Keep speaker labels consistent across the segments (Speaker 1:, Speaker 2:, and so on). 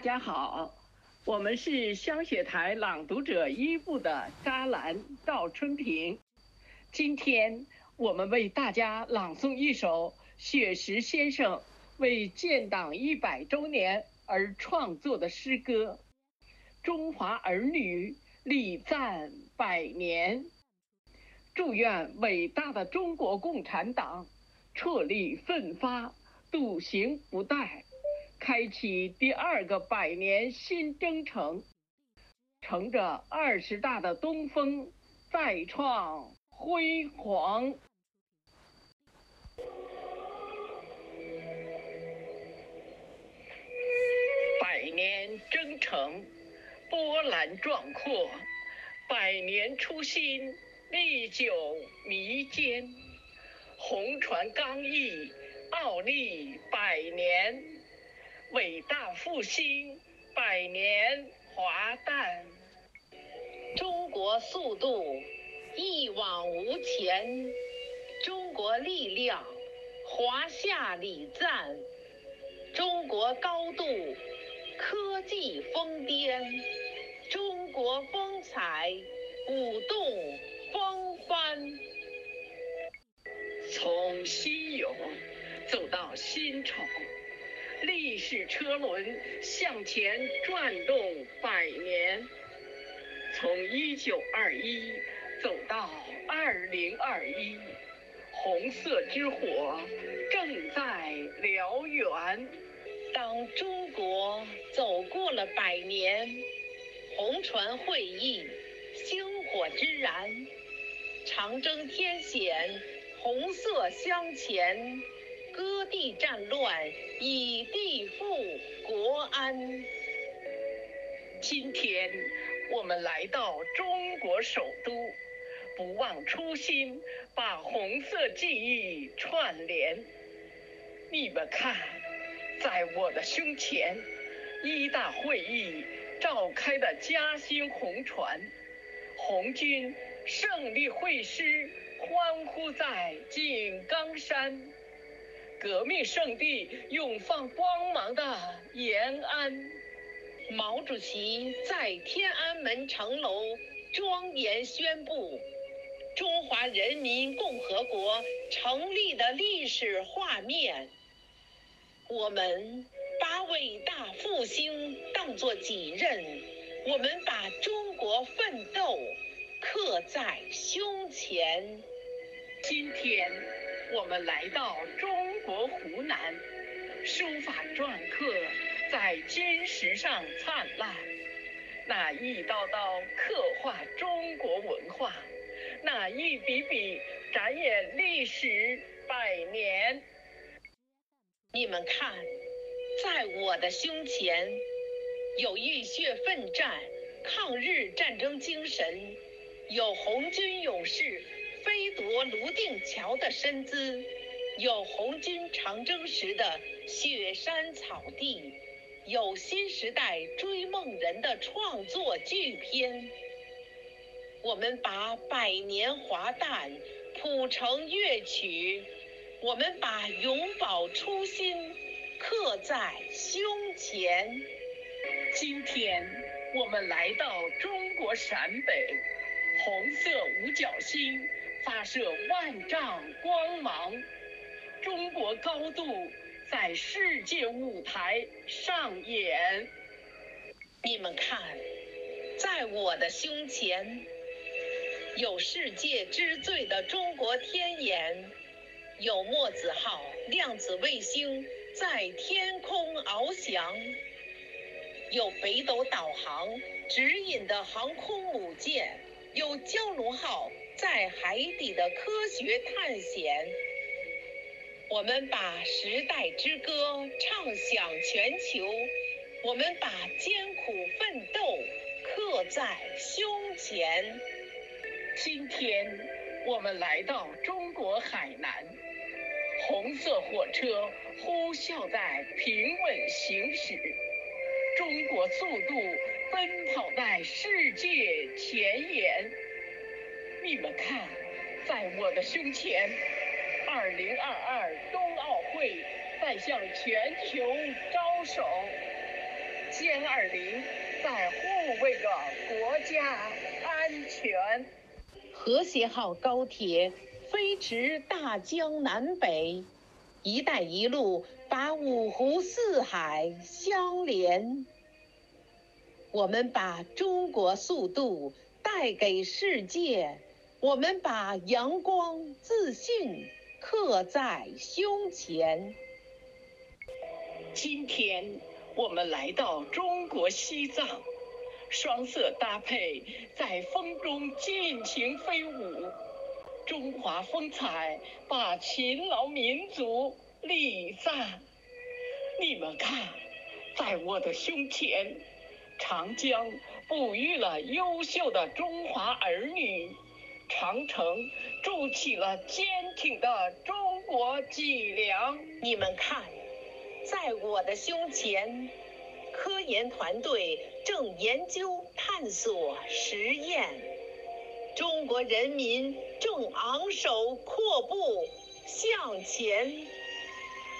Speaker 1: 大家好，我们是香雪台朗读者一部的扎兰赵春平。今天我们为大家朗诵一首雪石先生为建党一百周年而创作的诗歌《中华儿女礼赞百年》。祝愿伟大的中国共产党踔厉奋发，笃行不怠。开启第二个百年新征程，乘着二十大的东风，再创辉煌。百年征程，波澜壮阔；百年初心，历久弥坚。红船刚毅，傲立百年。伟大复兴，百年华诞。中国速度一往无前，中国力量华夏礼赞，中国高度科技疯癫，中国风采舞动风帆。从新勇走到新宠。历史车轮向前转动百年，从一九二一走到二零二一，红色之火正在燎原。当中国走过了百年，红船会议星火之燃，长征天险红色相前。割地战乱，以地复国安。今天我们来到中国首都，不忘初心，把红色记忆串联。你们看，在我的胸前，一大会议召开的嘉兴红船，红军胜利会师，欢呼在井冈山。革命圣地，永放光芒的延安。毛主席在天安门城楼庄严宣布中华人民共和国成立的历史画面。我们把伟大复兴当作己任，我们把中国奋斗刻在胸前。今天，我们来到中。国湖南书法篆刻在金石上灿烂，那一刀刀刻画中国文化，那一笔笔展演历史百年。你们看，在我的胸前，有浴血奋战抗日战争精神，有红军勇士飞夺泸定桥的身姿。有红军长征时的雪山草地，有新时代追梦人的创作巨篇。我们把百年华诞谱成乐曲，我们把永葆初心刻在胸前。今天我们来到中国陕北，红色五角星发射万丈光芒。中国高度在世界舞台上演。你们看，在我的胸前，有世界之最的中国天眼，有墨子号量子卫星在天空翱翔，有北斗导航指引的航空母舰，有蛟龙号在海底的科学探险。我们把时代之歌唱响全球，我们把艰苦奋斗刻在胸前。今天我们来到中国海南，红色火车呼啸在平稳行驶，中国速度奔跑在世界前沿。你们看，在我的胸前。二零二二冬奥会在向全球招手，歼二零，在护卫着国家安全。
Speaker 2: 和谐号高铁飞驰大江南北，一带一路把五湖四海相连。我们把中国速度带给世界，我们把阳光自信刻在胸前。
Speaker 1: 今天我们来到中国西藏，双色搭配在风中尽情飞舞，中华风采把勤劳民族礼赞。你们看，在我的胸前。长江哺育了优秀的中华儿女，长城筑起了坚挺的中国脊梁。
Speaker 2: 你们看，在我的胸前，科研团队正研究、探索、实验，中国人民正昂首阔步向前，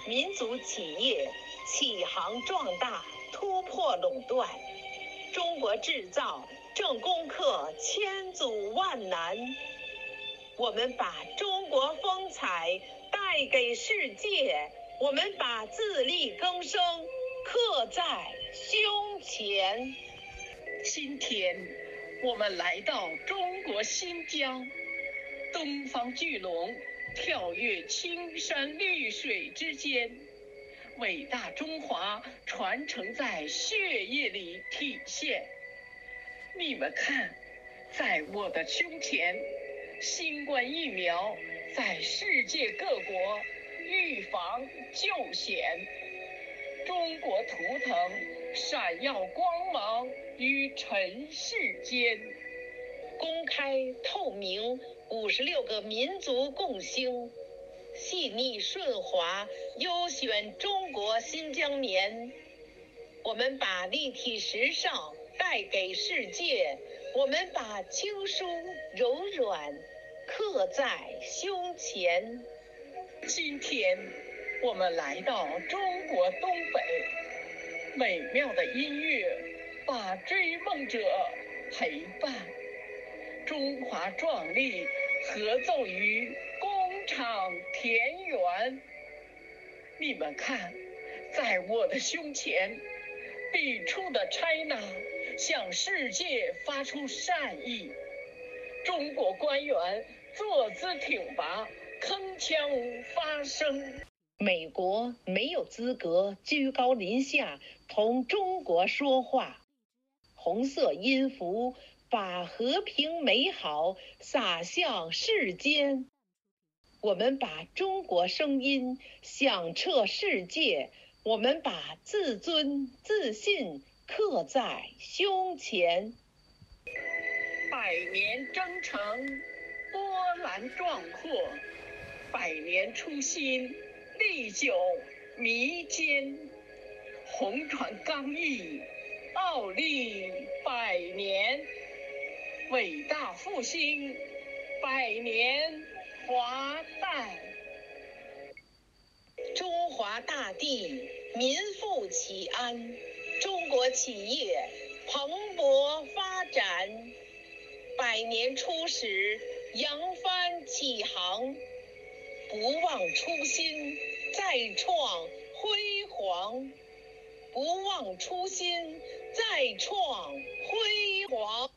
Speaker 2: 民族企业起航壮大，突破垄断。中国制造正攻克千阻万难，我们把中国风采带给世界，我们把自力更生刻在胸前。
Speaker 1: 今天，我们来到中国新疆，东方巨龙跳跃青山绿水之间。伟大中华传承在血液里体现。你们看，在我的胸前，新冠疫苗在世界各国预防救险，中国图腾闪耀光芒于尘世间，
Speaker 2: 公开透明，五十六个民族共兴。细腻顺滑，优选中国新疆棉。我们把立体时尚带给世界，我们把轻疏柔软刻在胸前。
Speaker 1: 今天，我们来到中国东北，美妙的音乐把追梦者陪伴，中华壮丽合奏于。工厂田园，你们看，在我的胸前，笔触的 China 向世界发出善意。中国官员坐姿挺拔，铿锵发声。
Speaker 2: 美国没有资格居高临下同中国说话。红色音符把和平美好洒向世间。我们把中国声音响彻世界，我们把自尊自信刻在胸前。
Speaker 1: 百年征程波澜壮阔，百年初心历久弥坚。红船刚毅，傲立百年，伟大复兴百年。华诞，
Speaker 2: 中华大地民富齐安，中国企业蓬勃发展，百年初始扬帆起航，不忘初心再创辉煌，不忘初心再创辉煌。